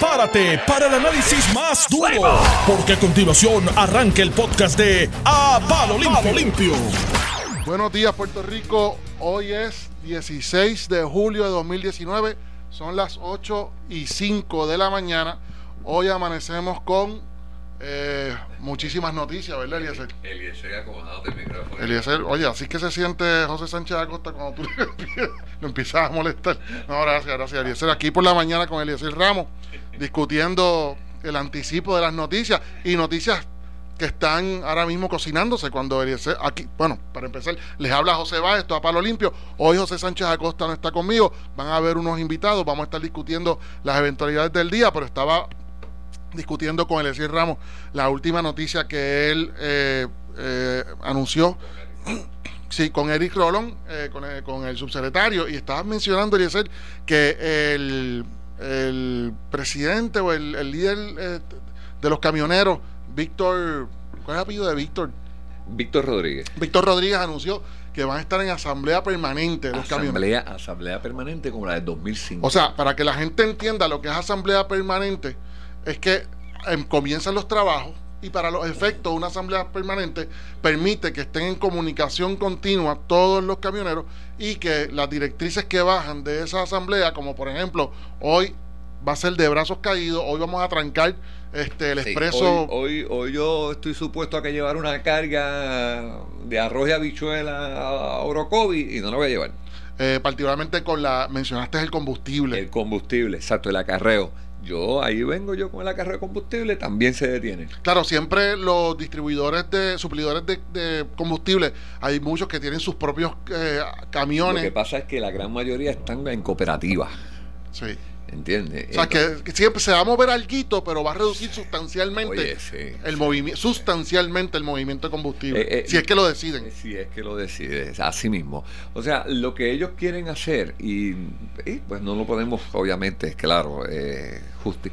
prepárate para el análisis más duro, porque a continuación arranca el podcast de A Palo Limpio. Buenos días, Puerto Rico. Hoy es 16 de julio de 2019. Son las 8 y 5 de la mañana. Hoy amanecemos con eh, muchísimas noticias, ¿verdad, Eliezer? Eliezer acomodado del micrófono. Eliezer, oye, así que se siente José Sánchez Acosta cuando tú lo empiezas a molestar. No, gracias, gracias, Eliezer. Aquí por la mañana con Eliezer Ramos, discutiendo el anticipo de las noticias y noticias que están ahora mismo cocinándose cuando aquí, bueno, para empezar, les habla José Báez, esto a palo limpio. Hoy José Sánchez Acosta no está conmigo, van a haber unos invitados, vamos a estar discutiendo las eventualidades del día, pero estaba discutiendo con Eliezer Ramos la última noticia que él eh, eh, anunció. Sí, con Eric Rolón, eh, con, el, con, el, subsecretario, y estaba mencionando, Eliezer, que el, el, presidente o el, el líder eh, de los camioneros, Víctor, ¿cuál es el apellido de Víctor? Víctor Rodríguez. Víctor Rodríguez anunció que van a estar en asamblea permanente los asamblea, camioneros. Asamblea permanente como la del 2005. O sea, para que la gente entienda lo que es asamblea permanente, es que eh, comienzan los trabajos y para los efectos una asamblea permanente permite que estén en comunicación continua todos los camioneros y que las directrices que bajan de esa asamblea, como por ejemplo hoy va a ser de brazos caídos, hoy vamos a trancar este el Sí, expreso. hoy, hoy, hoy yo estoy supuesto a que llevar una carga de arroz y habichuela a Orocovi y no la voy a llevar. eh, particularmente con la mencionaste el combustible. El combustible, exacto, el acarreo. Yo ahí vengo yo con el acarreo de combustible, también se detiene. Claro, siempre los distribuidores de suplidores de, de combustible, hay muchos que tienen sus propios eh, Lo que camiones. pasa es que la gran mayoría están en cooperativas, Sí. ¿Entiendes? O sea, que, que siempre se va a mover algo, pero va a reducir sustancialmente Oye, sí, el sí. movimiento, sustancialmente el movimiento de combustible. Eh, eh, si es que lo deciden. Eh, Si es que lo decides, así mismo. O sea, lo que ellos quieren hacer, y, y, pues no lo podemos, obviamente, es claro, eh, justi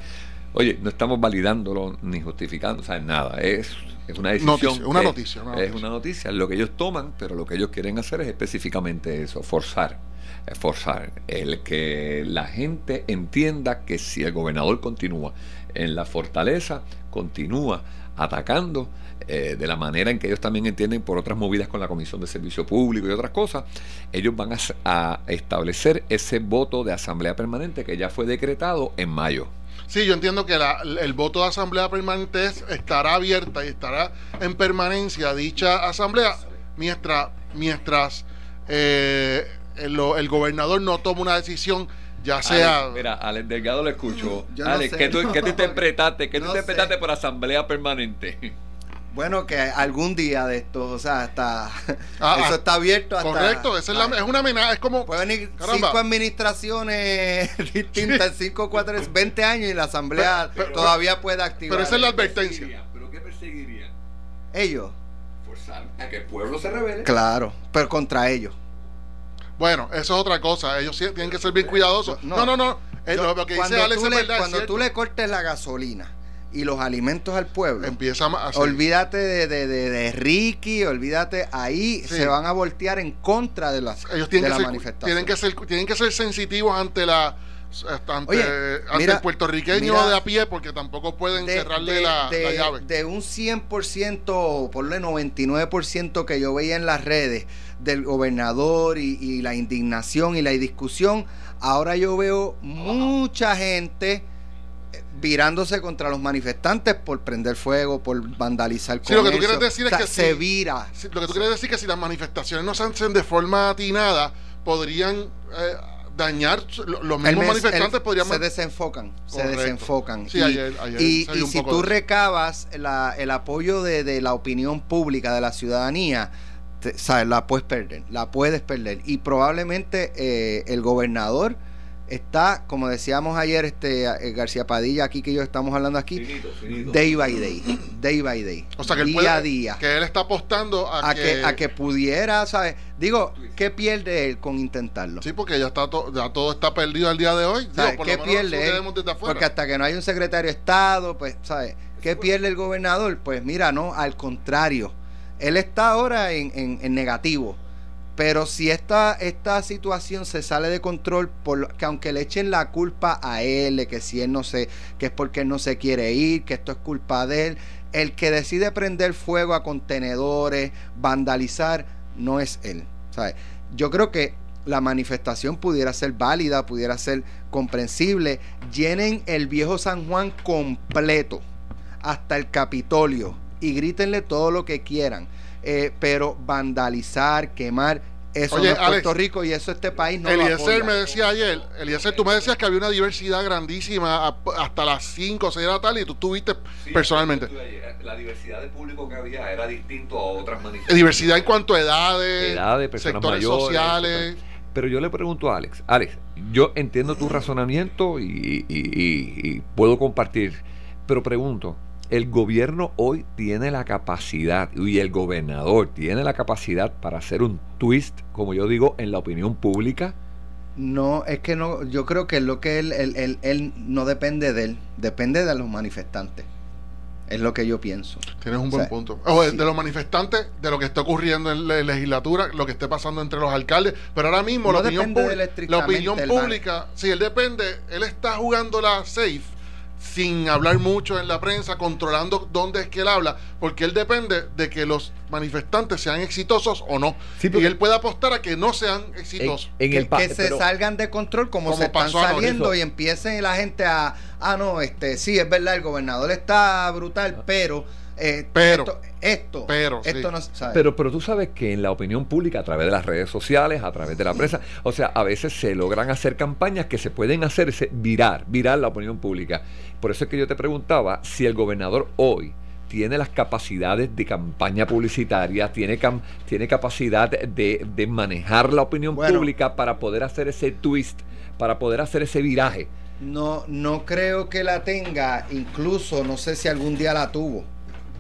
Oye, no estamos validándolo ni justificando, o sea, nada. Es, es una decisión. Noticia, una noticia, una Es noticia. una noticia, lo que ellos toman, pero lo que ellos quieren hacer es específicamente eso, forzar. Forzar el que la gente entienda que si el gobernador continúa en la fortaleza, continúa atacando eh, de la manera en que ellos también entienden por otras movidas con la Comisión de Servicio Público y otras cosas, ellos van a, establecer ese voto de asamblea permanente que ya fue decretado en mayo. Sí, yo entiendo que el voto de asamblea permanente es- estará abierta y estará en permanencia dicha asamblea mientras, mientras eh, el, el gobernador no toma una decisión, ya sea... Alex, mira, Alex Delgado lo escucho. Yo no Alex, sé, ¿qué, tú, no. qué tú interpretaste? ¿Qué tú No interpretaste sé. por asamblea permanente? Bueno, que algún día de esto, o sea, hasta Ah, eso ah, está abierto hasta correcto, esa es, la- es una amenaza, es como... pueden ir Caramba. cinco administraciones distintas, cinco, cuatro, 20 años y la asamblea Pero- pero- todavía puede activar. pero esa es la advertencia. ¿Pero qué perseguirían? ellos, Forzar a que el pueblo se revele. claro, pero contra ellos. Bueno, eso es otra cosa, ellos tienen que ser bien cuidadosos. No, No, no, no, eh, Yo- lo, que dice cuando Alex tú es le, verdad, cuando tú le cortes la gasolina y los alimentos al pueblo, Empieza a... olvídate de, de, de- de Ricky, olvídate, ahí Sí. se van a voltear en contra de las ellos de tienen la que, ser, manifestación. tienen, que ser, tienen que ser sensitivos ante la ante, Oye, ante mira- el puertorriqueño mira- de a pie porque tampoco pueden de, cerrarle de- la, de- la llave. de un 100%, ponle 99% que yo veía en las redes del gobernador y, y la indignación y la discusión, ahora yo veo mucha gente eh, virándose contra los manifestantes por prender fuego, por vandalizar Sí, lo que tú comercio. quieres decir O es sea, que se sí. vira. Lo que tú quieres decir es que si las manifestaciones no se hacen de forma atinada, podrían eh, dañar, lo- los mismos mes- manifestantes podrían... se desenfocan, se desenfocan. Sí, y ayer- ayer y- si tú recabas la- el apoyo de, de la opinión pública, de la ciudadanía, te- sabes, la puedes perder, la puedes perder. Y probablemente eh, el gobernador está, como decíamos ayer, este eh, García Padilla, aquí que yo estamos hablando aquí, Finito, finito. day by day, day by day, O sea, que él día puede- a día. que él está apostando a, a que, a que pudiera, ¿sabes? Digo, ¿qué pierde él con intentarlo? Sí, porque ya está to- ya todo está perdido al día de hoy. Digo, ¿Qué lo pierde él? Porque hasta que no hay un secretario de Estado, pues, ¿sabes? ¿Qué pierde el gobernador? Pues mira, no, al contrario. Él está ahora en, en- en negativo. Pero si esta, esta situación se sale de control, por, que aunque le echen la culpa a él, que si él no se, que es porque él no se quiere ir, que esto es culpa de él, el que decide prender fuego a contenedores, vandalizar, no es él. ¿sabes? Yo creo que la manifestación pudiera ser válida, pudiera ser comprensible. Llenen el viejo San Juan completo, hasta el Capitolio, y grítenle todo lo que quieran. Eh, pero vandalizar, quemar, eso Oye, no es Puerto Rico y eso este país no lo Eliezer me decía ayer, Eliezer, tú me decías que había una diversidad grandísima hasta las 5 o 6 de la tarde y tú estuviste personalmente. La diversidad de público que había era distinto a otras Eh, manifestaciones. Diversidad en cuanto a edades, Edades, personas sectores mayores, sociales. Pero yo le pregunto a Alex, Alex, yo entiendo tu razonamiento y, y- y- y puedo compartir, pero pregunto, ¿el gobierno hoy tiene la capacidad y el gobernador tiene la capacidad para hacer un twist, como yo digo, en la opinión pública? No, es que no, yo creo que lo que él, él, él- él no depende de él, depende de los manifestantes. Es lo que yo pienso. Tienes un O buen sea, punto. Oye, sí. De los manifestantes, de lo que está ocurriendo en la legislatura, lo que esté pasando entre los alcaldes, pero ahora mismo No la opinión, la opinión pública, si él depende, él está jugando la safe sin hablar mucho en la prensa, controlando dónde es que él habla, porque él depende de que los manifestantes sean exitosos o no. Sí, y él puede apostar a que no sean exitosos. en que, el que se pero- salgan de control como, Como se están saliendo y empiecen la gente a, ah, no, este, sí, es verdad, el gobernador está brutal, pero, eh, Pero. esto, esto, Pero, esto sí. no, ¿sabes? Pero, pero tú sabes que en la opinión pública, a través de las redes sociales, a través de la prensa, o sea, a veces se logran hacer campañas que se pueden hacerse virar, virar la opinión pública. Por eso es que yo te preguntaba si el gobernador hoy tiene las capacidades de campaña publicitaria, tiene, cam- tiene capacidad de, de manejar la opinión Bueno. pública para poder hacer ese twist, para poder hacer ese viraje. No, no creo que la tenga, incluso no sé si algún día la tuvo.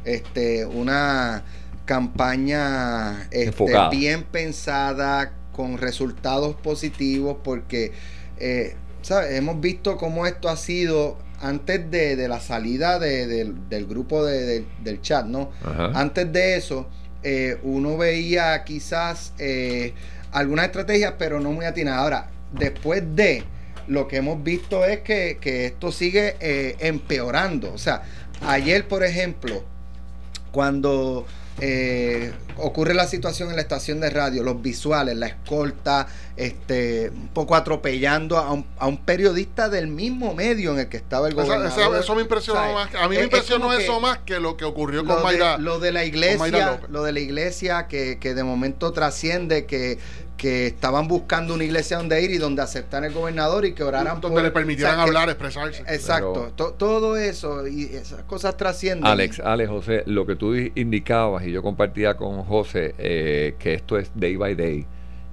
Este, una campaña este, bien pensada, con resultados positivos, porque eh, ¿sabes? hemos visto cómo esto ha sido antes de, de la salida de- del- del grupo de- de- del chat, ¿no? Ajá. Antes de eso, eh, uno veía quizás eh, algunas estrategias, pero no muy atinadas. Ahora, después de lo que hemos visto es que, que esto sigue eh, empeorando. O sea, ayer, por ejemplo, cuando eh, ocurre la situación en la estación de radio, los visuales, la escolta, este, un poco atropellando a un, a un periodista del mismo medio en el que estaba el gobernador. eso me impresionó ¿sabes? más. A mí Es- me es impresionó eso más que lo que ocurrió con de- Mayra. lo de la iglesia, lo de la iglesia que, que de momento trasciende que, que estaban buscando una iglesia donde ir y donde aceptar el gobernador y que oraran donde por- le permitieran o sea, que- hablar, expresarse. Exacto, Pero- to- todo eso y esas cosas trascienden. Alex, Alex, José, lo que tú di- indicabas y yo compartía con José eh, que esto es day by day.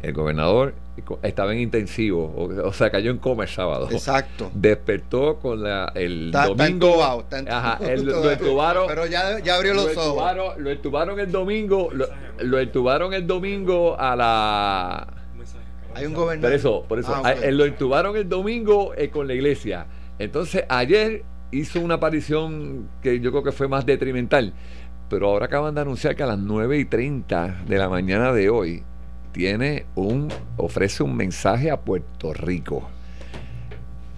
El gobernador estaba en intensivo, o, o sea, cayó en coma el sábado. Exacto. Despertó con la, el Está, está domingo. entubado, está entubado Ajá, el- lo todavía. entubaron. Pero ya, ya abrió lo los ojos. entubaron, lo entubaron el domingo, lo, lo entubaron el domingo a la Hay un por gobernador. eso, por eso. Ah, ok. A- eh, lo intubaron el domingo eh, con la iglesia. Entonces, ayer hizo una aparición que yo creo que fue más detrimental. Pero ahora acaban de anunciar que a las 9 y 30 de la mañana de hoy tiene un, ofrece un mensaje a Puerto Rico.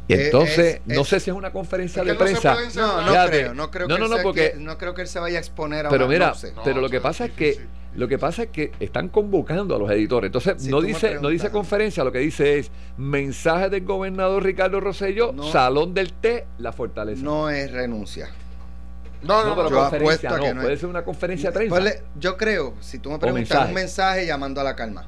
Y Eh, entonces, es- no sé si es una conferencia Es de no prensa. No, no Fíjate. creo, no creo No, que no, no, porque- que- no creo que él se vaya a exponer a Pero una- mira, no sé. No, pero lo que pasa es que lo que pasa es que están convocando a los editores. Entonces, Si no dice, no dice conferencia, lo que dice es mensaje del gobernador Ricardo Rosselló, No. Salón del Té, La Fortaleza. No es renuncia. No, No, no, pero yo conferencia apuesto a no, que no puede es. ser una conferencia de prensa. Ponle- yo creo, si tú me preguntas, mensaje. un mensaje llamando a la calma.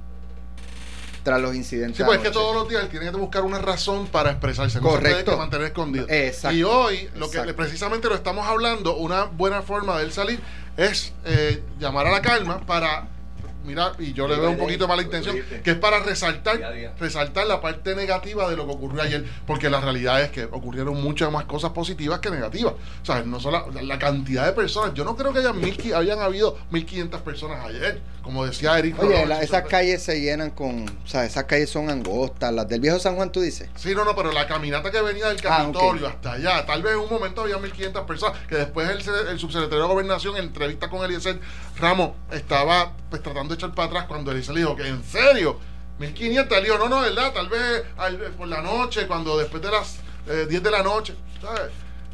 Tras los incidentes. Sí, pues es que todos los días él tiene que buscar una razón para expresarse. Correcto. que mantener escondido. Exacto. Y hoy, lo que Exacto. precisamente lo estamos hablando, una buena forma de él salir es eh, llamar a la calma para. Mira, y yo le veo un poquito mala lo intención, que es para resaltar, resaltar la parte negativa de lo que ocurrió ayer, porque la realidad es que ocurrieron muchas más cosas positivas que negativas. O sea, no solo la, la cantidad de personas, yo no creo que hayan, mil, habían habido 1500 personas ayer, como decía Eric. Oye, la- esas calles se llenan con. O sea, esas calles son angostas. Las del viejo San Juan, tú dices. Sí, no, no, pero la caminata que venía del Ah. Capitolio hasta allá, tal vez en un momento había 1.500 personas, que después el, se- el subsecretario de Gobernación en entrevista con Eliezer Ramos estaba pues tratando de echar para atrás cuando Elise le dijo que en serio, 1500, él dijo, no, no, ¿verdad? Tal vez por la noche, cuando después de las 10 eh, de la noche, ¿sabes?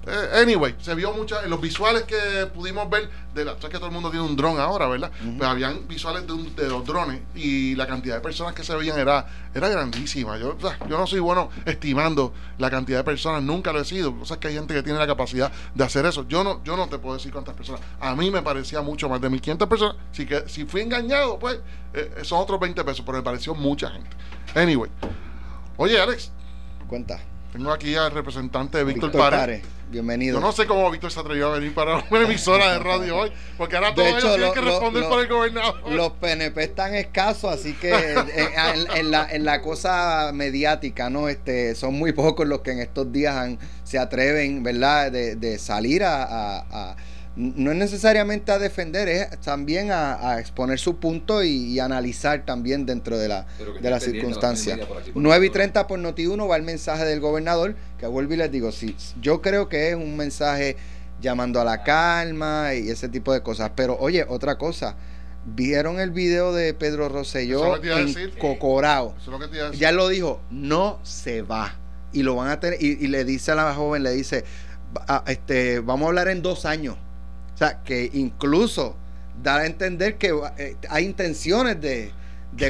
Eh, anyway, se vio muchas, en los visuales que pudimos ver, de la, sabes que todo el mundo tiene un dron ahora, ¿verdad? Pues habían visuales de, los drones y la cantidad de personas que se veían era, era grandísima. Yo, yo no soy bueno estimando la cantidad de personas, nunca lo he sido. Cosas que hay gente que tiene la capacidad de hacer eso. Yo no, yo no te puedo decir cuántas personas. A mí me parecía mucho más de 1500 personas. Si, que, si fui engañado, pues eh, son otros 20 pesos, pero me pareció mucha gente. Anyway. Oye, Alex. Cuenta. Tengo aquí al representante de Víctor, Víctor Bienvenido. Yo no sé cómo Víctor se atrevió a venir para una emisora de radio hoy, porque ahora todos ellos tienen que responder por el gobernador. Los PNP están escasos, así que en, la, en la cosa mediática, ¿no? Este, son muy pocos los que en estos días se atreven, ¿verdad?, de, de salir a no es necesariamente a defender, es también a, exponer su punto y, analizar también dentro de la, de la circunstancia. 9 y 30 por Noti1 va el mensaje del gobernador, que vuelvo y les digo, sí, yo creo que es un mensaje llamando a la calma y ese tipo de cosas. Pero oye, otra cosa, ¿vieron el video de Pedro Rosselló en Cocorao? ya lo dijo, no se va. Y lo van a tener, y, le dice a la joven, le dice, este, vamos a hablar en dos años o sea, que incluso da a entender que eh, hay intenciones de,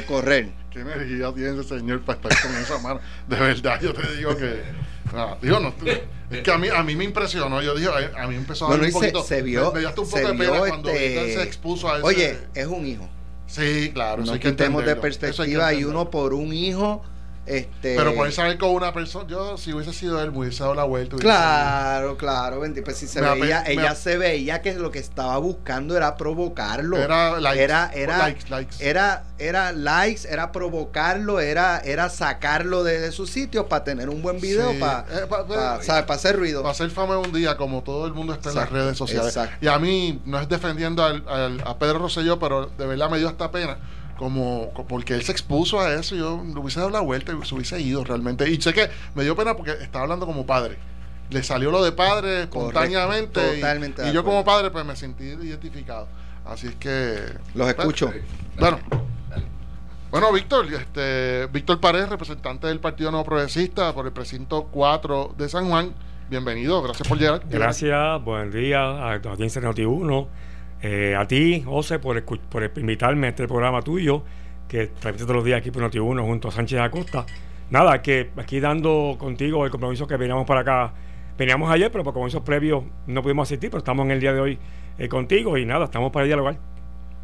correr. ¿Qué energía tiene ese señor para estar con esa mano? De verdad, yo te digo que. Ah, digo, no, es que a mí, a mí me impresionó. Yo dije, a, mí empezó a dar un poquito. Se, vio. Me, un poco de pena cuando este, se expuso a ese. Oye, es un hijo. Sí, claro. No quitemos de perspectiva y uno por un hijo este, pero por saber con una persona, yo si hubiese sido él, me hubiese dado la vuelta. Claro, claro, pues si se veía, ella se veía que lo que estaba buscando era provocarlo. Era likes, era, era, likes, era, era likes, era provocarlo, era, era sacarlo de, su sitio para tener un buen video, para, eh, para, hacer ruido. Para hacer fama un día, como todo el mundo está en las redes sociales. Y a mí, no es defendiendo a Pedro Rosselló, pero de verdad me dio hasta pena como porque él se expuso a eso, yo le hubiese dado la vuelta y se hubiese ido realmente. Y sé que me dio pena porque estaba hablando como padre. Le salió lo de padre espontáneamente. y, yo como padre pues me sentí identificado. Así es que... Los escucho. Bueno. Bueno, Víctor, este, Víctor Pared, representante del Partido Nuevo Progresista por el precinto 4 de San Juan. Bienvenido, gracias por llegar. Gracias, buen día a, a quien Noti 1 eh, a ti, José, por, por invitarme a este programa tuyo, que transmite todos los días aquí por Noti1 junto a Sánchez Acosta. Nada, que aquí dando contigo el compromiso que veníamos para acá. Veníamos ayer, pero por compromisos previos no pudimos asistir, pero estamos en el día de hoy eh, contigo y nada, estamos para dialogar.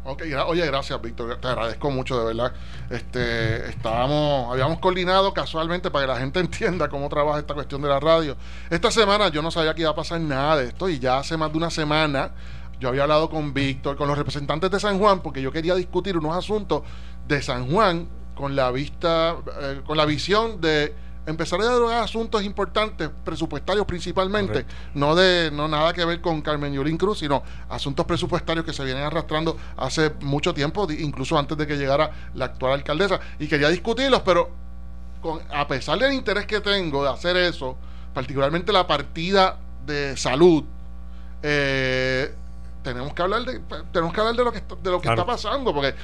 Ok, oye, gracias, Víctor. Te agradezco mucho, de verdad. Este, estábamos, habíamos coordinado casualmente para que la gente entienda cómo trabaja esta cuestión de la radio. Esta semana yo no sabía que iba a pasar nada de esto y ya hace más de una semana yo había hablado con Víctor, con los representantes de San Juan, porque yo quería discutir unos asuntos de San Juan con la vista, eh, con la visión de empezar a dialogar asuntos importantes, presupuestarios principalmente, no de no nada que ver con Carmen Yulín Cruz, sino asuntos presupuestarios que se vienen arrastrando hace mucho tiempo, incluso antes de que llegara la actual alcaldesa, y quería discutirlos, pero con, a pesar del interés que tengo de hacer eso, particularmente la partida de salud, eh, tenemos que hablar de tenemos que hablar de lo que está, de lo que está pasando porque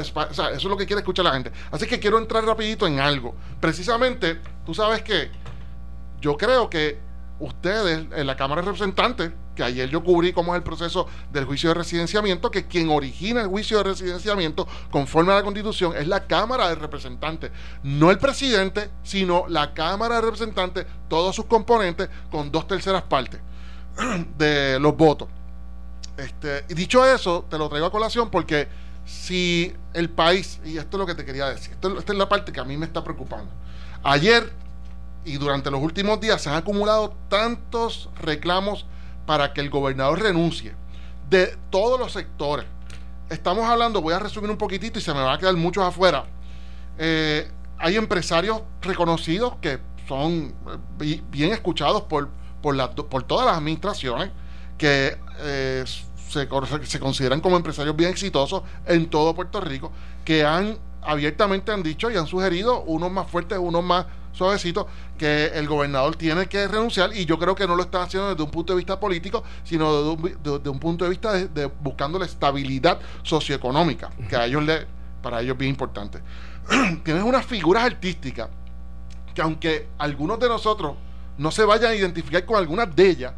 eso es lo que quiere escuchar la gente. Así que quiero entrar rapidito en algo. Precisamente tú sabes que yo creo que ustedes en la Cámara de Representantes que ayer yo cubrí cómo es el proceso del juicio de residenciamiento que quien origina el juicio de residenciamiento conforme a la Constitución es la Cámara de Representantes. No el presidente sino la Cámara de Representantes todos sus componentes con dos terceras partes de los votos este, y dicho eso, te lo traigo a colación porque si el país, y esto es lo que te quería decir, esta es la parte que a mí me está preocupando. Ayer y durante los últimos días se han acumulado tantos reclamos para que el gobernador renuncie de todos los sectores. Estamos hablando, voy a resumir un poquitito y se me va a quedar muchos afuera. Eh, hay empresarios reconocidos que son eh, bien escuchados por, por, por todas las administraciones que eh, se, se, consideran como empresarios bien exitosos en todo Puerto Rico, que han abiertamente han dicho y han sugerido unos más fuertes, unos más suavecito, que el gobernador tiene que renunciar y yo creo que no lo están haciendo desde un punto de vista político, sino desde un, punto de vista de, buscando la estabilidad socioeconómica, que a ellos le, para ellos es bien importante. Tienes unas figuras artísticas que aunque algunos de nosotros no se vayan a identificar con algunas de ellas,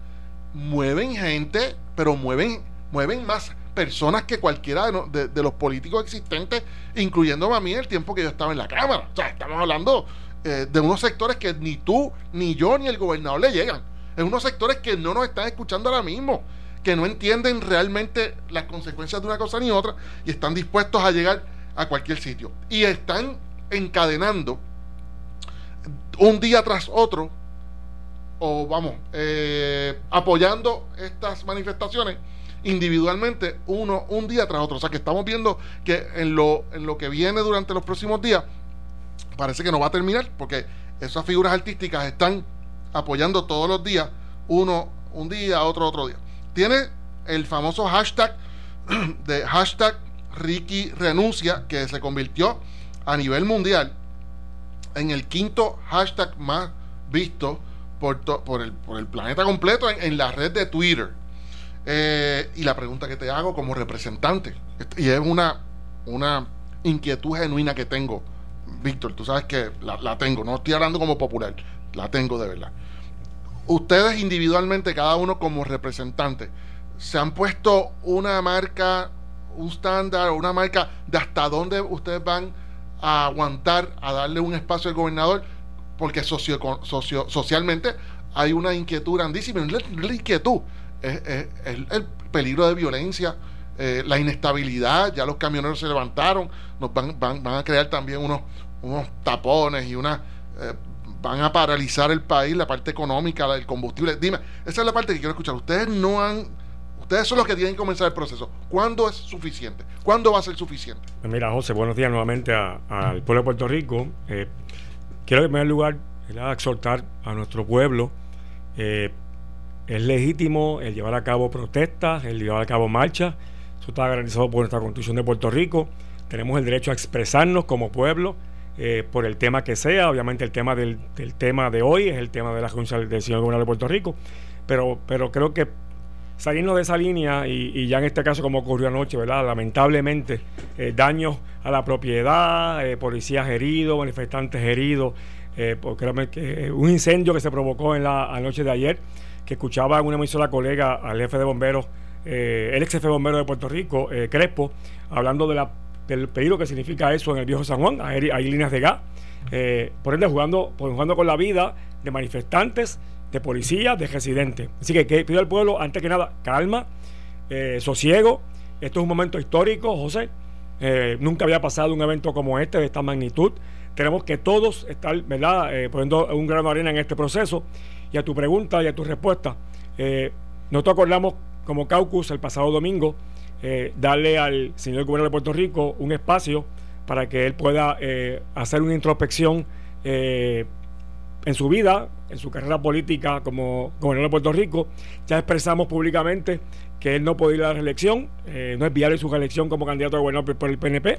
mueven gente, pero mueven, mueven más personas que cualquiera de, los políticos existentes, incluyendo a mí el tiempo que yo estaba en la Cámara. O sea, estamos hablando eh, de unos sectores que ni tú, ni yo, ni el gobernador le llegan. En unos sectores que no nos están escuchando ahora mismo, que no entienden realmente las consecuencias de una cosa ni otra y están dispuestos a llegar a cualquier sitio. Y están encadenando un día tras otro, o vamos, eh, apoyando estas manifestaciones individualmente uno un día tras otro. O sea que estamos viendo que en lo, en lo que viene durante los próximos días parece que no va a terminar porque esas figuras artísticas están apoyando todos los días, uno un día, otro otro día. Tiene el famoso hashtag de hashtag Ricky renuncia que se convirtió a nivel mundial en el quinto hashtag más visto por, por, el, por el, planeta completo en, la red de Twitter. Eh, y la pregunta que te hago como representante, y es una, una inquietud genuina que tengo, Víctor, tú sabes que la, tengo, no estoy hablando como popular, la tengo de verdad. Ustedes individualmente, cada uno como representante, se han puesto una marca, un estándar, una marca de hasta dónde ustedes van a aguantar, a darle un espacio al gobernador, porque socialmente hay una inquietud grandísima, no es la inquietud, es, el peligro de violencia, eh, la inestabilidad, ya los camioneros se levantaron, nos van, van, van a crear también unos, unos tapones y una... Eh, van a paralizar el país, la parte económica, el combustible. Dime, esa es la parte que quiero escuchar. Ustedes no han Ustedes son los que tienen que comenzar el proceso. ¿Cuándo es suficiente? ¿Cuándo va a ser suficiente? Pues mira, José, buenos días nuevamente al pueblo de Puerto Rico. Eh, quiero en primer lugar exhortar a nuestro pueblo. Eh, es legítimo el llevar a cabo protestas, el llevar a cabo marchas. Eso está garantizado por nuestra Constitución de Puerto Rico. Tenemos el derecho a expresarnos como pueblo eh, por el tema que sea. Obviamente el tema del, tema de hoy es el tema de la Junta del señor gobernador de Puerto Rico. Pero, pero creo que salirnos de esa línea y, ya en este caso como ocurrió anoche, ¿verdad? Lamentablemente, eh, daños a la propiedad, eh, policías heridos, manifestantes heridos, eh, que un incendio que se provocó en la noche de ayer, que escuchaba en una emisora colega al jefe de bomberos, el ex jefe de bomberos de Puerto Rico, Crespo, hablando de la, del peligro que significa eso en el viejo San Juan, hay, hay líneas de gas, por ende jugando, jugando con la vida de manifestantes de policía, de residentes. Así que, que pido al pueblo, antes que nada, calma, eh, sosiego. Esto es un momento histórico, José. Eh, nunca había pasado un evento como este, de esta magnitud. Tenemos que todos estar, ¿verdad?, eh, poniendo un grano de arena en este proceso. Y a tu pregunta y a tu respuesta, nosotros acordamos como caucus el pasado domingo darle al señor gobernador de Puerto Rico un espacio para que él pueda hacer una introspección en su vida, en su carrera política como gobernador de Puerto Rico. Ya expresamos públicamente que él no puede ir a la reelección, eh, no es viable su reelección como candidato a gobernador por el PNP,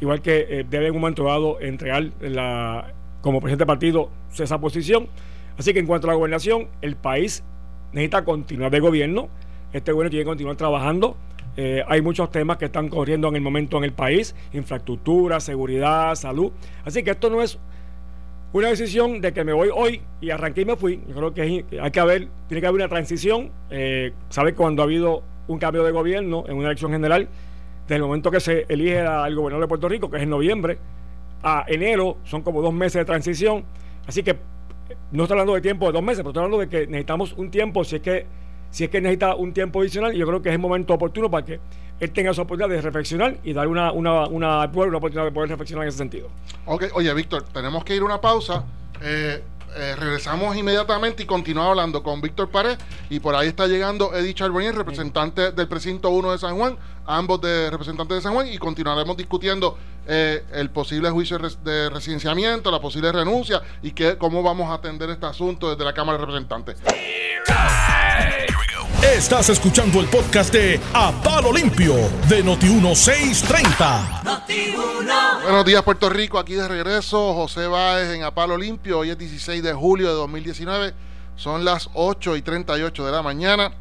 igual que eh, debe en un momento dado entregar la, como presidente del partido esa posición. Así que en cuanto a la gobernación, el país necesita continuar de gobierno, este gobierno tiene que continuar trabajando. Eh, hay muchos temas que están corriendo en el momento en el país, infraestructura, seguridad, salud. Así que esto no es una decisión de que me voy hoy y arranqué y me fui. Yo creo que hay que haber, tiene que haber una transición. Eh, ¿Sabe cuando ha habido un cambio de gobierno en una elección general? Desde el momento que se elige al gobernador de Puerto Rico, que es en noviembre, a enero, son como dos meses de transición. Así que no estoy hablando de tiempo de dos meses, pero estoy hablando de que necesitamos un tiempo, si es que, si es que necesita un tiempo adicional, y yo creo que es el momento oportuno para que él tenga esa oportunidad de reflexionar y dar una, una, una, una oportunidad de poder reflexionar en ese sentido. Ok, oye, Víctor, tenemos que ir a una pausa. Eh, eh, regresamos inmediatamente y continuamos hablando con Víctor Pared. Y por ahí está llegando Eddie Charbonnier, representante del precinto 1 de San Juan, ambos de representantes de San Juan, y continuaremos discutiendo eh, el posible juicio de residenciamiento, la posible renuncia y que, cómo vamos a atender este asunto desde la Cámara de Representantes. Estás escuchando el podcast de A Palo Limpio de Noti1630. Buenos días, Puerto Rico. Aquí de regreso, José Báez en A Palo Limpio. Hoy es 16 de julio de 2019. Son las 8 y 38 de la mañana.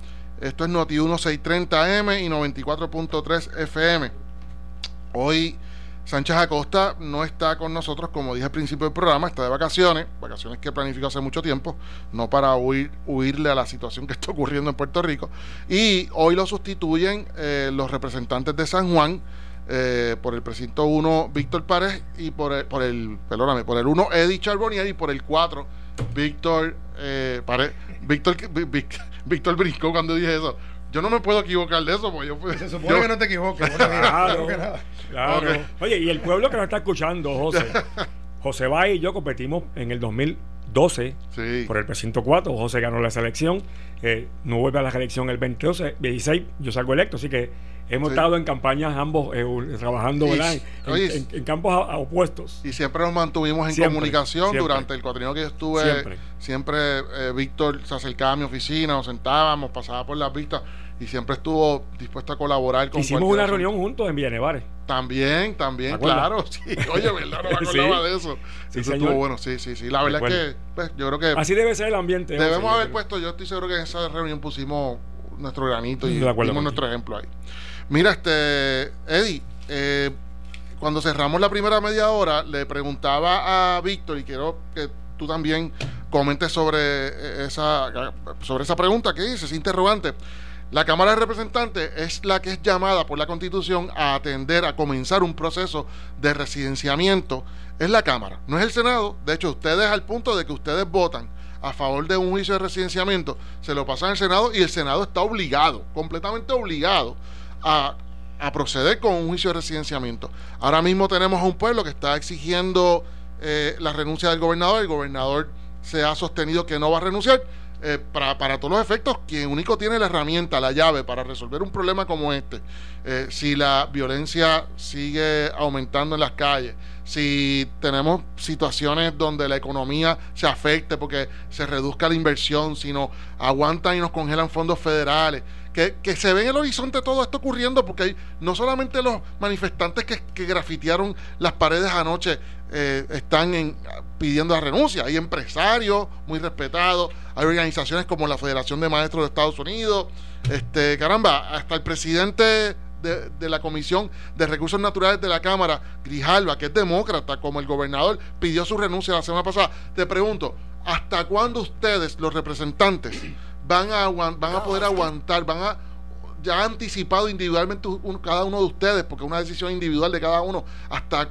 Esto es Noti1630M y 94.3 FM. Hoy Sánchez Acosta no está con nosotros, como dije al principio del programa, está de vacaciones, vacaciones que planificó hace mucho tiempo, no para huir, huirle a la situación que está ocurriendo en Puerto Rico. Y hoy lo sustituyen eh, los representantes de San Juan, eh, por el precinto 1 Víctor Párez y por el, por el, perdóname, por el 1 Eddie Charbonnier y por el 4 Víctor eh, Párez, Víctor, Víctor brincó cuando dije eso. Yo no me puedo equivocar de eso, porque yo Se supone que no te equivoques. claro, claro. Oye, y el pueblo que nos está escuchando, José. José Bay y yo competimos en el 2012 por el precinto 4. José ganó la selección. Eh, no vuelve a la reelección el 2012, 16. Yo salgo electo, así que hemos estado en campañas ambos eh, trabajando en, campos opuestos. Y siempre nos mantuvimos en comunicación durante el cuatrienio que estuve. Siempre, siempre eh, Víctor se acercaba a mi oficina, nos sentábamos, pasaba por las vistas y siempre estuvo dispuesto a colaborar con Hicimos una reunión juntos en Villanevares. También, también, claro. Sí. Oye, ¿verdad? No me acordaba de eso. Sí, eso estuvo bueno, sí, sí, sí. La verdad es que, pues, yo creo que. Así debe ser el ambiente. Debemos haber puesto, yo estoy seguro que en esa reunión pusimos nuestro granito y dimos nuestro ejemplo ahí. Mira, este, Eddie, eh, cuando cerramos la primera media hora, le preguntaba a Víctor, y quiero que tú también comentes sobre eh, esa, sobre esa pregunta que dice, ese interrogante. La Cámara de Representantes es la que es llamada por la Constitución a atender, a comenzar un proceso de residenciamiento. Es la Cámara, no es el Senado. De hecho, ustedes al punto de que ustedes votan a favor de un juicio de residenciamiento, se lo pasan al Senado y el Senado está obligado, completamente obligado, a, proceder con un juicio de residenciamiento. Ahora mismo tenemos a un pueblo que está exigiendo eh, la renuncia del gobernador. El gobernador se ha sostenido que no va a renunciar eh, para, para, todos los efectos, quien único tiene la herramienta, la llave para resolver un problema como este, eh, si la violencia sigue aumentando en las calles, si tenemos situaciones donde la economía se afecte porque se reduzca la inversión, si no aguantan y nos congelan fondos federales, que, se ve en el horizonte todo esto ocurriendo, porque hay no solamente los manifestantes que, grafitearon las paredes anoche eh, están en, pidiendo la renuncia, hay empresarios muy respetados, hay organizaciones como la Federación de Maestros de Estados Unidos, este, caramba, hasta el presidente de, de, la Comisión de Recursos Naturales de la Cámara, Grijalva, que es demócrata, como el gobernador, pidió su renuncia la semana pasada. Te pregunto, ¿hasta cuándo ustedes, los representantes, van a, van a poder aguantar, van a ya anticipado individualmente cada uno de ustedes, porque es una decisión individual de cada uno, hasta,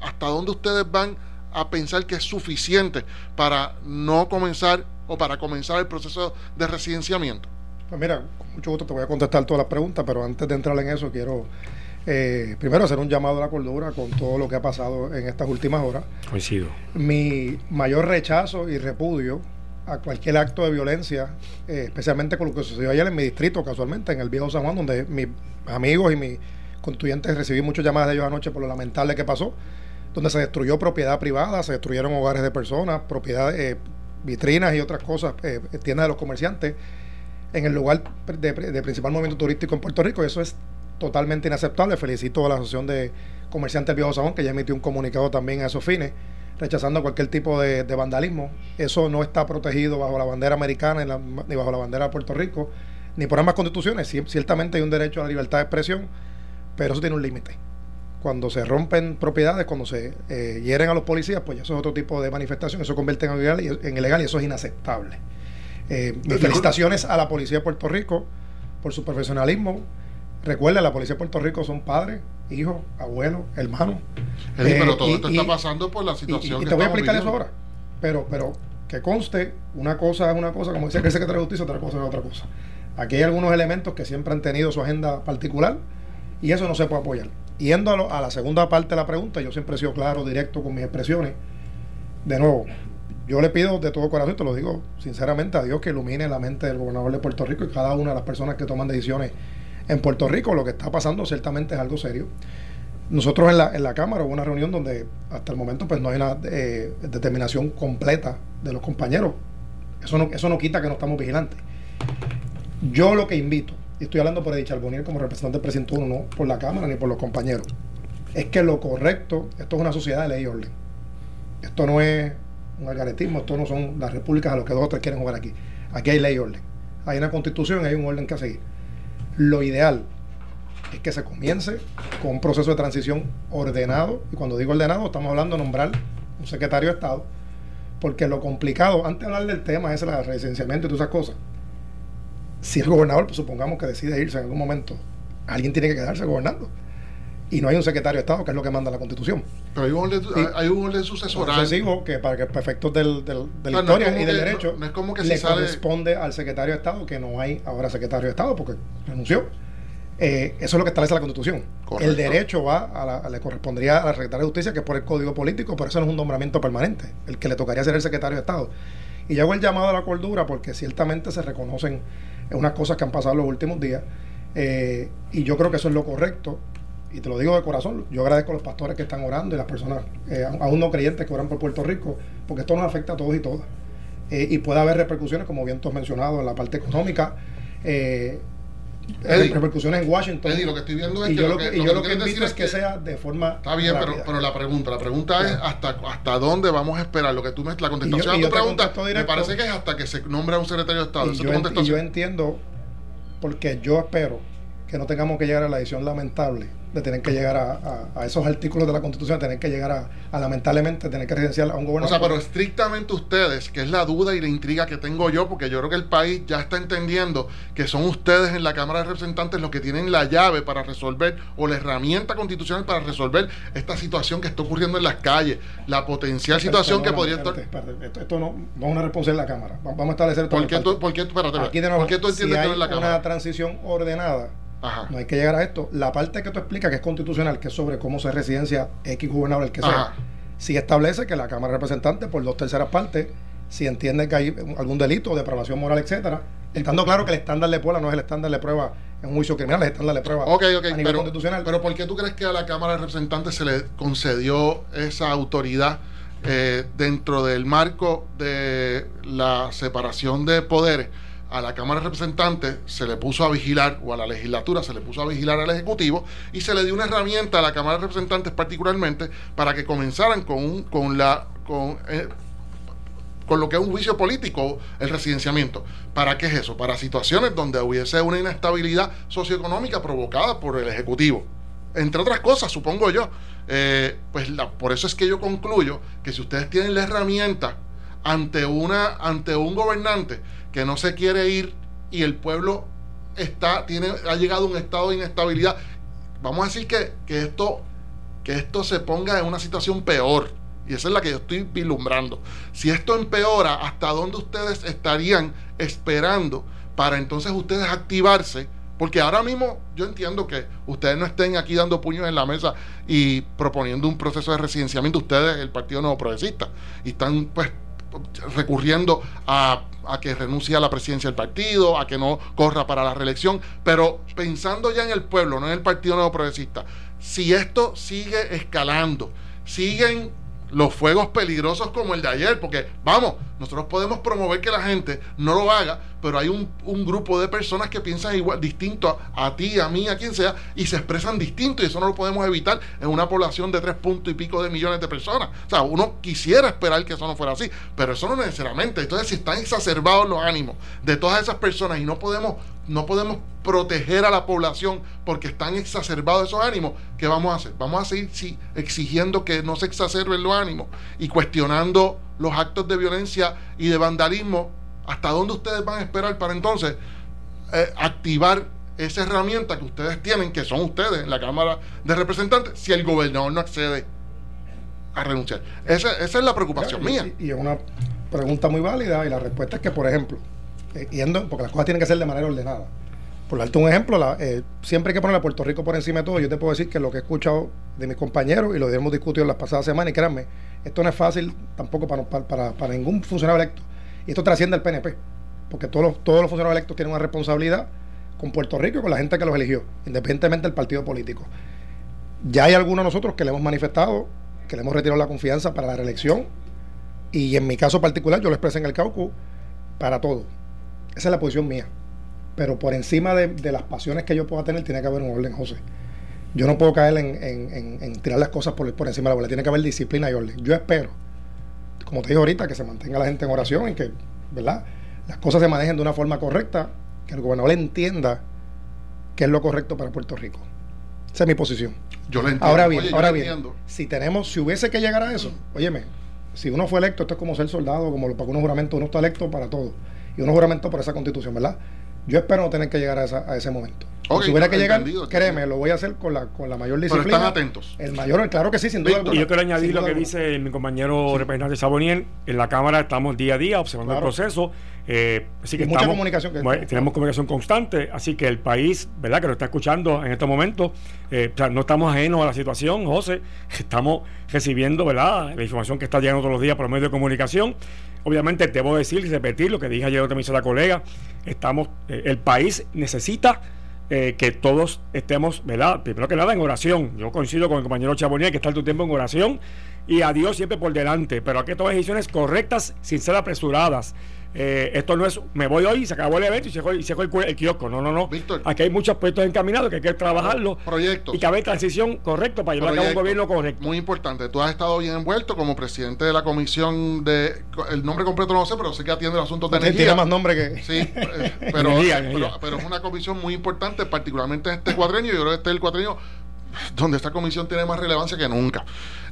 hasta dónde ustedes van a pensar que es suficiente para no comenzar o para comenzar el proceso de residenciamiento? Pues mira, con mucho gusto te voy a contestar todas las preguntas, pero antes de entrar en eso quiero eh, primero hacer un llamado a la cordura con todo lo que ha pasado en estas últimas horas. Coincido. Mi mayor rechazo y repudio a cualquier acto de violencia, eh, especialmente con lo que sucedió ayer en mi distrito, casualmente, en el viejo San Juan, donde mis amigos y mis constituyentes recibí muchas llamadas de ellos anoche por lo lamentable que pasó, donde se destruyó propiedad privada, se destruyeron hogares de personas, propiedades, eh, vitrinas y otras cosas, eh, tiendas de los comerciantes, en el lugar de, de, principal movimiento turístico en Puerto Rico, y eso es totalmente inaceptable. Felicito a la Asociación de Comerciantes del Viejo San Juan, que ya emitió un comunicado también a esos fines rechazando cualquier tipo de, vandalismo. Eso no está protegido bajo la bandera americana ni bajo la bandera de Puerto Rico, ni por ambas constituciones. Ciertamente hay un derecho a la libertad de expresión, pero eso tiene un límite. Cuando se rompen propiedades, cuando se eh, hieren a los policías, pues eso es otro tipo de manifestación, eso convierte en ilegal y, en ilegal y eso es inaceptable. Eh, felicitaciones a la policía de Puerto Rico por su profesionalismo. Recuerda, la policía de Puerto Rico son padres, hijos, abuelos, hermanos. pero eh, todo esto está pasando por la situación. Y, te voy a explicar eso ahora. Pero, pero que conste, una cosa es una cosa, como dice el secretario de Justicia, otra cosa es otra cosa. Aquí hay algunos elementos que siempre han tenido su agenda particular y eso no se puede apoyar. Yendo a, a la segunda parte de la pregunta, yo siempre he sido claro, directo con mis expresiones. De nuevo, yo le pido de todo corazón, te lo digo sinceramente, a Dios que ilumine la mente del gobernador de Puerto Rico y cada una de las personas que toman decisiones En Puerto Rico lo que está pasando ciertamente es algo serio. Nosotros en la, en la Cámara hubo una reunión donde hasta el momento pues no hay una eh, determinación completa de los compañeros. Eso no, eso no quita que no estamos vigilantes. Yo lo que invito, y estoy hablando por Edith Charbonnier como representante del presidente uno, no por la Cámara ni por los compañeros, es que lo correcto, esto es una sociedad de ley y orden. Esto no es un algaretismo, esto no son las repúblicas a los que dos o tres quieren jugar aquí. Aquí hay ley y orden. Hay una constitución y hay un orden que seguir. Lo ideal es que se comience con un proceso de transición ordenado. Y cuando digo ordenado, estamos hablando de nombrar un secretario de Estado. Porque lo complicado, antes de hablar del tema es el residenciamiento y todas esas cosas. Si el gobernador, pues, supongamos que decide irse en algún momento, alguien tiene que quedarse gobernando y no hay un secretario de Estado, que es lo que manda la Constitución. Pero hay un orden, hay un orden sucesoral. Sucesivo que para que efectos del, del, de la historia y del derecho no, es como que le sale... corresponde al secretario de Estado, que no hay ahora secretario de Estado porque renunció. Eh, eso es lo que establece la Constitución. Correcto. El derecho va a la, le correspondería a la secretaria de Justicia, que es por el Código Político, pero eso no es un nombramiento permanente. El que le tocaría ser el secretario de Estado. Y yo hago el llamado a la cordura porque ciertamente se reconocen unas cosas que han pasado en los últimos días. Eh, y yo creo que eso es lo correcto y te lo digo de corazón, yo agradezco a los pastores que están orando y las personas eh, aún no creyentes que oran por Puerto Rico, porque esto nos afecta a todos y todas. Eh, y puede haber repercusiones, como bien tú has mencionado, en la parte económica. Eh, Eddie, repercusiones en Washington. Eddie, lo que estoy viendo es y que yo lo que, y lo yo que lo que quieres invito decir es que, sea de forma Está bien, pero, rápida. pero la pregunta, la pregunta es hasta hasta dónde vamos a esperar lo que tú me la contestación Y yo- y a tu pregunta me parece que es hasta que se nombra un secretario de Estado. y, yo ent- y entiendo, porque yo espero que no tengamos que llegar a la edición lamentable de tener que llegar a, a- a esos artículos de la Constitución, tener que llegar a, a, lamentablemente tener que residenciar a un O gobernador. sea, pero estrictamente ustedes, que es la duda y la intriga que tengo yo, porque yo creo que el país ya está entendiendo que son ustedes en la Cámara de Representantes los que tienen la llave para resolver o la herramienta constitucional para resolver esta situación que está ocurriendo en las calles, la potencial situación que podría estar... Espérate, Esto, esto no, no es una responsabilidad de la Cámara. Va- Vamos a establecer esto. ¿Por qué tú, por qué, espérate, de ¿por qué tú si entiendes que hay no es la una Cámara? transición ordenada, Ajá. no hay que llegar a esto. La parte que tú explicas que es constitucional, que es sobre cómo se residencia X gobernador, el que sea, si establece que la Cámara de Representantes, por dos terceras partes, si entiende que hay algún delito, depravación moral, etcétera, estando claro que el estándar de prueba no es el estándar de prueba en un juicio criminal, es el estándar de prueba Ok, ok, a nivel pero, constitucional. pero ¿por qué tú crees que a la Cámara de Representantes se le concedió esa autoridad eh, dentro del marco de la separación de poderes? A la Cámara de Representantes se le puso a vigilar, o a la legislatura se le puso a vigilar al Ejecutivo, y se le dio una herramienta a la Cámara de Representantes particularmente para que comenzaran con, un, con la... Con, eh, con lo que es un juicio político, el residenciamiento. ¿Para qué es eso? Para situaciones donde hubiese una inestabilidad socioeconómica provocada por el Ejecutivo. Entre otras cosas, supongo yo. Eh, pues la- por eso es que yo concluyo que si ustedes tienen la herramienta ante, una, ante un gobernante que no se quiere ir y el pueblo está, tiene, ha llegado a un estado de inestabilidad, vamos a decir que, que esto, que esto se ponga en una situación peor. Y esa es la que yo estoy vislumbrando. Si esto empeora, ¿hasta dónde ustedes estarían esperando para entonces ustedes activarse? Porque ahora mismo yo entiendo que ustedes no estén aquí dando puños en la mesa y proponiendo un proceso de residenciamiento, ustedes, el Partido Nuevo Progresista, y están pues recurriendo a, a que renuncie a la presidencia del partido, a que no corra para la reelección, pero pensando ya en el pueblo, no en el Partido Nuevo Progresista, si esto sigue escalando, siguen los fuegos peligrosos como el de ayer, porque vamos, nosotros podemos promover que la gente no lo haga, pero hay un, grupo de personas que piensan igual, distinto a, a ti, a mí, a quien sea, y se expresan distinto, y eso no lo podemos evitar en una población de tres puntos y pico de millones de personas. O sea, uno quisiera esperar que eso no fuera así, pero eso no necesariamente. Entonces, si están exacerbados los ánimos de todas esas personas y no podemos, no podemos proteger a la población porque están exacerbados esos ánimos, ¿qué vamos a hacer? Vamos a seguir sí, exigiendo que no se exacerben los ánimos y cuestionando los actos de violencia y de vandalismo. ¿Hasta dónde ustedes van a esperar para entonces eh, activar esa herramienta que ustedes tienen, que son ustedes en la Cámara de Representantes, si el gobernador no accede a renunciar? Esa, esa es la preocupación Y- mía. Y, es una pregunta muy válida y la respuesta es que, por ejemplo, eh, yendo, porque las cosas tienen que ser de manera ordenada. Por darte un ejemplo, eh, siempre hay que poner a Puerto Rico por encima de todo. Yo te puedo decir que lo que he escuchado de mis compañeros y lo hemos discutido las pasadas semanas, y créanme, esto no es fácil tampoco para, ningún funcionario electo. Y esto trasciende al PNP, porque todos los, todos los funcionarios electos tienen una responsabilidad con Puerto Rico y con la gente que los eligió, independientemente del partido político. Ya hay algunos de nosotros que le hemos manifestado, que le hemos retirado la confianza para la reelección y en mi caso particular yo lo expresé en el caucus para todo. Esa es la posición mía. Pero por encima de, de las pasiones que yo pueda tener tiene que haber un orden, José. Yo no puedo caer en, en- en- en tirar las cosas por, por encima de la bola. Tiene que haber disciplina y orden. Yo espero, como te dije ahorita, que se mantenga la gente en oración y que, ¿verdad? Las cosas se manejen de una forma correcta, que el gobernador entienda qué es lo correcto para Puerto Rico. Esa es mi posición. Yo lo entiendo. Ahora bien, Oye, ahora bien, entiendo. si tenemos, si hubiese que llegar a eso, óyeme, si uno fue electo, esto es como ser soldado, como lo- para unos juramentos, uno está electo para todo. Y uno juramento por esa constitución, ¿verdad? Yo espero no tener que llegar a, esa- a ese momento. Si hubiera que llegar, créeme, lo voy a hacer con la, con la mayor Pero disciplina. están atentos. El mayor, claro que sí, sin duda. Víctor, Y yo quiero añadir lo que alguna. dice mi compañero representante Saboniel. En la Cámara estamos día a día observando Claro. el proceso. eh, así que Y mucha estamos- comunicación que- bueno, tenemos comunicación constante. Así que el país, ¿verdad?, que lo está escuchando en estos momentos, eh, o sea, no estamos ajenos a la situación, José. Estamos recibiendo, ¿verdad?, la información que está llegando todos los días por medio de comunicación. Obviamente, debo decir y repetir lo que dije ayer otra la colega. Estamos, eh, el país necesita eh, que todos estemos, ¿verdad? Primero que nada en oración. Yo coincido con el compañero Chabonía que está el tiempo en oración y a Dios siempre por delante, pero hay que tomar decisiones correctas sin ser apresuradas. Eh, esto no es, me voy hoy y se acabó el evento y se fue, y se fue el, el kiosco. No, no, no. Víctor. Aquí hay muchos proyectos encaminados que hay que trabajarlos Proyectos. y que haber transición correcta para llevar a cabo un gobierno correcto. Muy importante. Tú has estado bien envuelto como presidente de la comisión de. El nombre completo no lo sé, pero sé que atiende los asuntos de Tiene energía. más nombre que. Sí, eh, pero, Energía, pero, energía. pero es una comisión muy importante, particularmente en este cuadrenio. Yo creo que este es el cuadrenio donde esta comisión tiene más relevancia que nunca,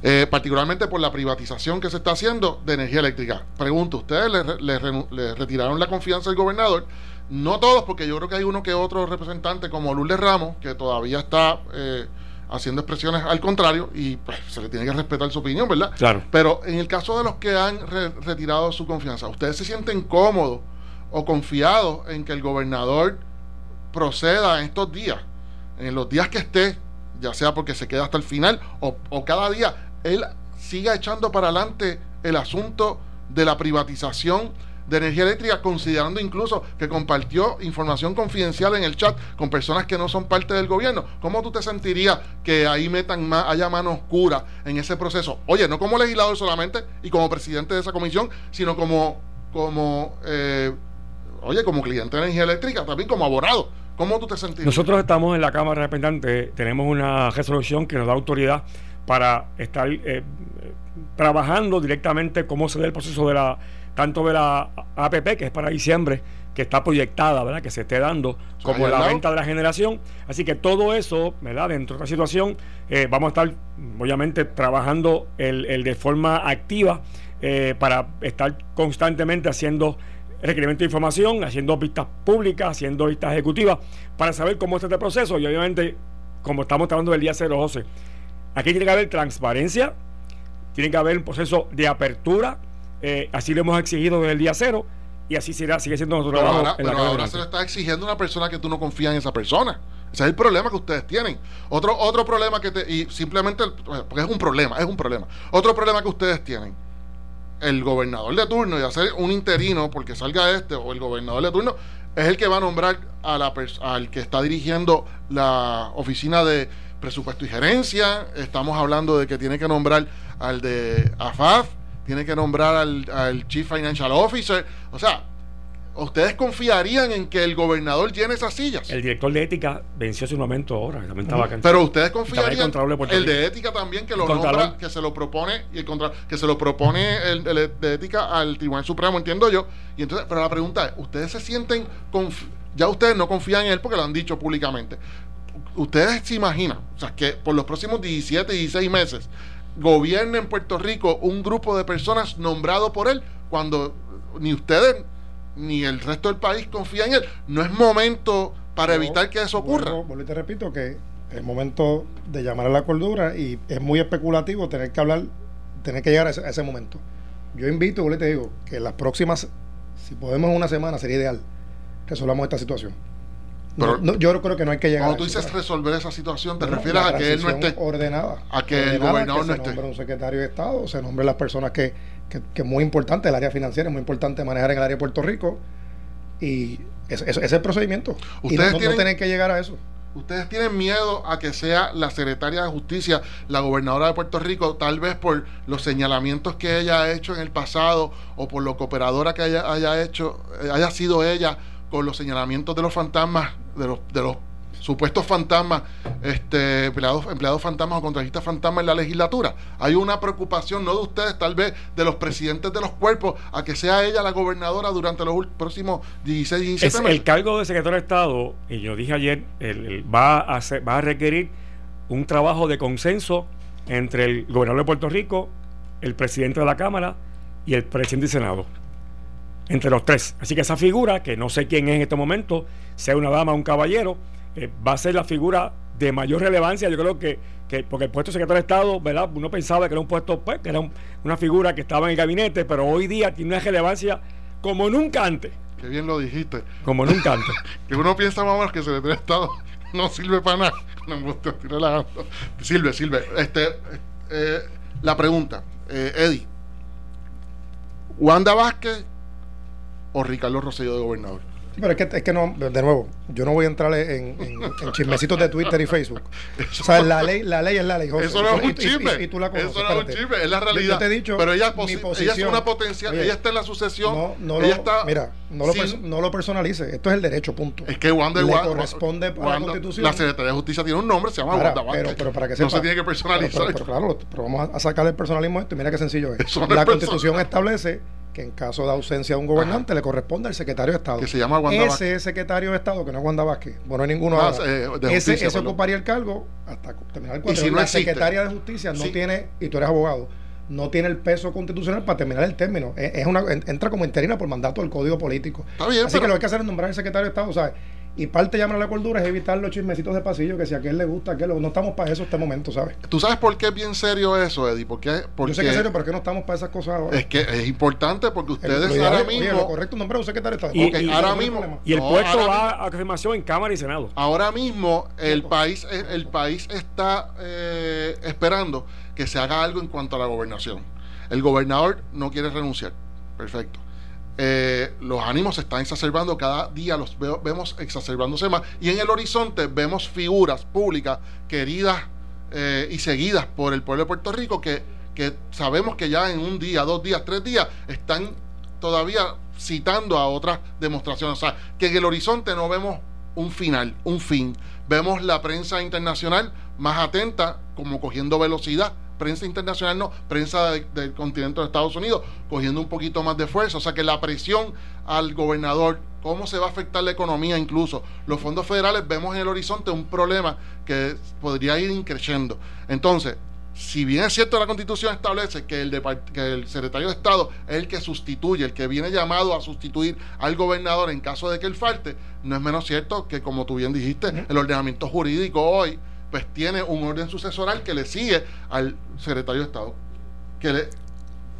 Eh, particularmente por la privatización que se está haciendo de energía eléctrica. Pregunto, ¿ustedes le, retiraron la confianza al gobernador? No todos, porque yo creo que hay uno que otro representante como Lourdes Ramos, que todavía está eh, haciendo expresiones al contrario y pues, se le tiene que respetar su opinión, ¿verdad? Claro. Pero en el caso de los que han re- retirado su confianza, ¿ustedes se sienten cómodos o confiados en que el gobernador proceda en estos días, en los días que esté, ya sea porque se queda hasta el final o, cada día, él siga echando para adelante el asunto de la privatización de energía eléctrica, considerando incluso que compartió información confidencial en el chat con personas que no son parte del gobierno. ¿Cómo tú te sentirías que ahí metan más, haya mano oscura en ese proceso? Oye, no como legislador solamente y como presidente de esa comisión, sino como, como eh, oye, como cliente de energía eléctrica, también como abogado. ¿Cómo tú te sentirías? Nosotros estamos en la Cámara de Representantes, tenemos una resolución que nos da autoridad para estar eh, trabajando directamente cómo se dé el proceso de la tanto de la APP, que es para diciembre, que está proyectada, ¿verdad? Que se esté dando como la venta de la generación. Así que todo eso, ¿verdad? Dentro de esta situación, eh, vamos a estar, obviamente, trabajando el, el de forma activa eh, para estar constantemente haciendo requerimiento de información, haciendo vistas públicas, haciendo vistas ejecutivas, para saber cómo está este proceso. Y obviamente, como estamos hablando del día 0, José, aquí tiene que haber transparencia, tiene que haber un proceso de apertura, eh, así lo hemos exigido desde el día cero, y así será, sigue siendo nuestro Pero trabajo ahora, en la pero ahora se lo está exigiendo una persona que tú no confías en esa persona. Ese es el problema que ustedes tienen. Otro, otro problema que te. Y simplemente. Porque es un problema, es un problema. Otro problema que ustedes tienen. El gobernador de turno y hacer un interino porque salga este o el gobernador de turno es el que va a nombrar a la al que está dirigiendo la oficina de presupuesto y gerencia. Estamos hablando de que tiene que nombrar al de AFAF, tiene que nombrar al, al Chief Financial Officer. O sea, ¿ustedes confiarían en que el gobernador llene esas sillas? El director de ética venció hace un momento ahora, también estaba vacante. Pero ustedes el confiarían el Rico. de ética también que lo El nombra, que se lo propone y el contra, que se lo propone el, el de ética al Tribunal Supremo, entiendo yo. Y entonces, pero la pregunta es, ¿ustedes se sienten conf- ya ustedes no confían en él porque lo han dicho públicamente? ¿Ustedes se imaginan, o sea, que por los próximos 17, 16 meses gobierne en Puerto Rico un grupo de personas nombrado por él cuando ni ustedes ni el resto del país confía en él? No es momento para evitar que eso ocurra. Vuelvo y te repito que es momento de llamar a la cordura y es muy especulativo tener que hablar, tener que llegar a ese, a ese momento. Yo invito, vuelvo y te digo, que las próximas, si podemos en una semana, sería ideal, resolvamos esta situación. No, Pero- no, yo creo que no hay que llegar Cuando tú dices resolver esa situación, te refieres a que él no esté. ordenada a que el Ordenada, gobernador que no esté. nombre un secretario de Estado se nombren las personas que, que, muy importante el área financiera es muy importante manejar en el área de Puerto Rico y Ese, es el procedimiento. No, Ustedes no- no tienen- tienen que llegar a eso. ¿Ustedes tienen miedo a que sea la secretaria de Justicia, la gobernadora de Puerto Rico, tal vez por los señalamientos que ella ha hecho en el pasado o por lo cooperadora que haya, haya hecho, eh, haya sido ella con los señalamientos de los fantasmas, de los, de los supuestos fantasmas, este, empleados, empleados fantasmas o contratistas fantasmas en la legislatura? Hay una preocupación, no de ustedes, tal vez de los presidentes de los cuerpos, a que sea ella la gobernadora durante los próximos 16, 17 Es meses. el cargo de secretario de Estado, y yo dije ayer, el- el- va, a hacer- va a requerir un trabajo de consenso entre el gobernador de Puerto Rico, el presidente de la Cámara y el presidente del Senado. Entre los tres. Así que esa figura, que no sé quién es en este momento, sea una dama o un caballero, eh, va a ser la figura de mayor relevancia. Yo creo que, que porque el puesto de secretario de Estado, ¿verdad? Uno pensaba que era un puesto, pues, que era un- una figura que estaba en el gabinete, pero hoy día tiene una relevancia como nunca antes. Qué bien lo dijiste. Como nunca antes. que uno piensa menos que el secretario de Estado no sirve para nada. No me gusta, estoy relajando. Sirve, sirve. Este, eh, la pregunta, eh, Eddie, ¿Wanda Vázquez o Ricardo Rosselló de gobernador? Sí, pero es que, es que no, de nuevo, yo no voy a entrar en, en- en chismecitos de Twitter y Facebook. O sea, la ley, la ley es la ley, José. Eso no es Y- un y- y- chisme. y tú la conoces, Eso no es un chisme, es la realidad. Yo te he dicho, pero ella, es mi posi- ella es posición. una potencial, Oye, ella está en la sucesión. No, no ella lo, está mira, no lo, sin- perso- no lo personalice. Esto es el derecho, punto. Es que Wanda Le Wanda- corresponde a la Wanda- Constitución. La Secretaría de Justicia tiene un nombre, se llama Wanda Vázquez. pero, pero para que no sepa, se tiene que personalizar. Pero, pero- pero claro, pero vamos a, a sacar el personalismo esto y mira qué sencillo es. Eso no la. Constitución establece que en caso de ausencia de un gobernante le corresponde al secretario de Estado. Que se llama Wanda Ese secretario de Estado, que no es Wanda Vázquez, bueno, ninguno Ah, eh, de ese justicia, ese ocuparía el cargo hasta terminar el Y cuatro. si no la existe. secretaria de Justicia no Sí. tiene, y tú eres abogado, no tiene el peso constitucional para terminar el término. Es, una, en- entra como interina por mandato del Código Político. Está bien, Así pero- que lo que hay que hacer es nombrar al secretario de Estado, ¿sabes? Y parte de llamar a la cordura es evitar los chismecitos de pasillo, que si a aquel le gusta, a aquel no estamos para eso este momento, ¿sabes? ¿Tú sabes por qué es bien serio eso, Eddie? ¿Por qué? Porque Yo sé que es serio, pero es que no estamos para esas cosas ahora. es que es importante porque ustedes ahora oye, mismo... lo correcto a un secretario Estado. Y- Ok, y- ahora mismo... Y el No, puesto va a confirmación en Cámara y Senado. Ahora mismo el país, el país está eh, esperando que se haga algo en cuanto a la gobernación. El gobernador no quiere renunciar. Perfecto. Eh, los ánimos se están exacerbando, cada día los veo- vemos exacerbándose más. Y en el horizonte vemos figuras públicas queridas eh, y seguidas por el pueblo de Puerto Rico que, que sabemos que ya en un día, dos días, tres días están todavía citando a otras demostraciones. O sea, que en el horizonte no vemos un final, un fin. Vemos la prensa internacional más atenta, como cogiendo velocidad. Prensa internacional no, prensa de- del continente de Estados Unidos, cogiendo un poquito más de fuerza. O sea que la presión al gobernador, cómo se va a afectar la economía incluso. Los fondos federales vemos en el horizonte un problema que podría ir increciendo. Entonces, si bien es cierto la constitución establece que el, que el secretario de Estado es el que sustituye, el que viene llamado a sustituir al gobernador en caso de que él falte, no es menos cierto que como tú bien dijiste, el ordenamiento jurídico hoy pues tiene un orden sucesoral que le sigue al secretario de Estado, que le,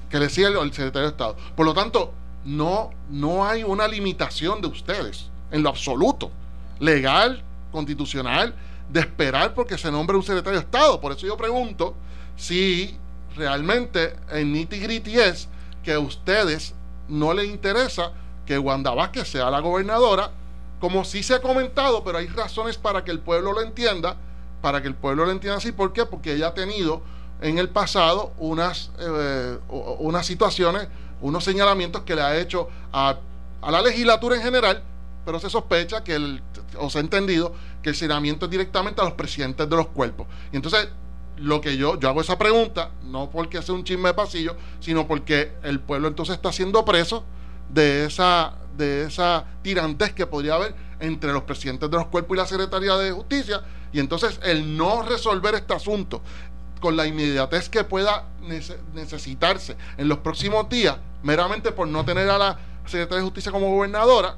que le sigue al, secretario de Estado. Por lo tanto, no, no hay una limitación de ustedes, en lo absoluto, legal, constitucional, de esperar porque se nombre un secretario de Estado. Por eso yo pregunto si realmente el nitty gritty es que a ustedes no les interesa que Wanda Vázquez sea la gobernadora, como sí se ha comentado, pero hay razones para que el pueblo lo entienda, para que el pueblo lo entienda así. ¿Por qué? Porque ella ha tenido en el pasado unas, eh, unas situaciones, unos señalamientos que le ha hecho a, a la legislatura en general, pero se sospecha que el, o se ha entendido que el señalamiento es directamente a los presidentes de los cuerpos. Y entonces, lo que yo, yo hago esa pregunta, no porque sea un chisme de pasillo, sino porque el pueblo entonces está siendo preso de esa, de esa tirantez que podría haber entre los presidentes de los cuerpos y la Secretaría de Justicia. Y entonces el no resolver este asunto con la inmediatez que pueda nece- necesitarse en los próximos días, meramente por no tener a la Secretaria de Justicia como gobernadora,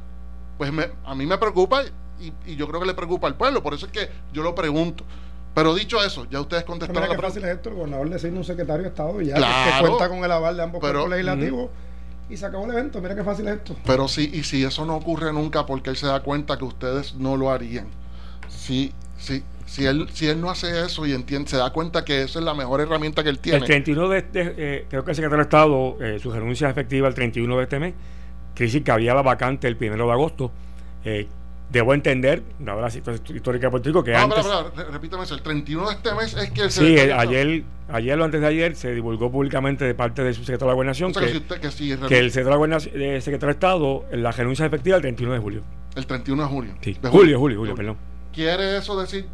pues me- a mí me preocupa y, y yo creo que le preocupa al pueblo. Por eso es que yo lo pregunto. Pero dicho eso, ya ustedes contestaron Mira la qué fácil es esto, el gobernador designa un secretario de Estado y ya Claro. que cuenta con el aval de ambos Pero- legislativos y se acabó el evento. Mira qué fácil es esto. Pero sí, y si eso no ocurre nunca, porque él se da cuenta que ustedes no lo harían. Si, si, si, él, si él no hace eso y entiende, se da cuenta que esa es la mejor herramienta que él tiene. El 31 de, de- eh, creo que el secretario de Estado, eh, su renuncia efectiva el 31 de este mes. Decir que había la vacante el 1 de agosto. Eh, debo entender, dada la situación histórica de Puerto Rico, que No, antes... espera, re- repítame eso. El 31 de este mes es que se. Sí, ayer, ayer o antes de ayer se divulgó públicamente de parte del subsecretario de la O Gobernación sea, que, si usted- que si que el secretario de, eh, secretario de Estado, la renuncia efectiva el 31 de julio. el 31 de junio. Sí, De julio, julio, julio, perdón. ¿Quiere eso decir?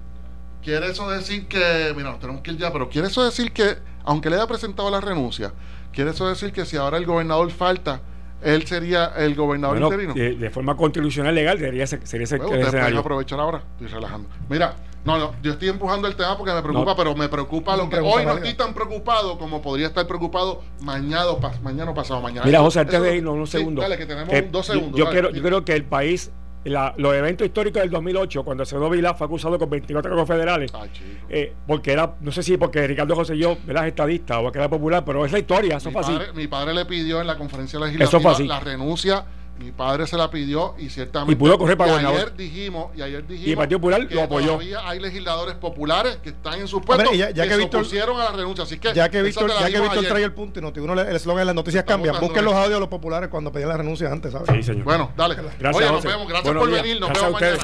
¿Quiere eso decir que, mira, nos tenemos que ir ya, pero quiere eso decir que, aunque le haya presentado la renuncia, quiere eso decir que si ahora el gobernador falta, él sería el gobernador Bueno, interino? de forma constitucional legal debería ser, sería ese Bueno, escenario. aprovechar ahora, estoy relajando. Mira, no, no, yo estoy empujando el tema porque me preocupa, No. pero me preocupa lo que hoy no estoy tan preocupado como podría estar preocupado mañana o, pas- mañana o pasado mañana. Mira, José, antes de irnos, unos sí, segundos. Dale, que tenemos Eh, dos segundos. Yo, dale, quiero, yo creo que el país, la- los eventos históricos del 2008, cuando Acevedo Vilá fue acusado con 24 cargos federales, chico. eh, porque era, no sé si porque Ricardo José y yo, ¿verdad? estadista o que era popular, pero es la historia, eso mi, fue así. padre, mi padre le pidió en la conferencia Eso fue legislativa así. la renuncia. Mi padre se la pidió y ciertamente. Y pudo correr para y gobernador. ayer dijimos Y ayer dijimos. Y el Partido Popular que lo apoyó. Todavía hay legisladores populares que están en sus puestos y ya- ya que, que se opusieron a la renuncia. Así que. Ya que Víctor, ya que Víctor trae el punto y noti uno le- el eslogan de las noticias Estamos cambia. dando Busquen los audios de los populares cuando pedían la renuncia antes, ¿sabes? Sí, señor. Bueno, dale. Gracias, Oye, nos vemos. Gracias Buenos por días. venir. Nos Gracias vemos mañana.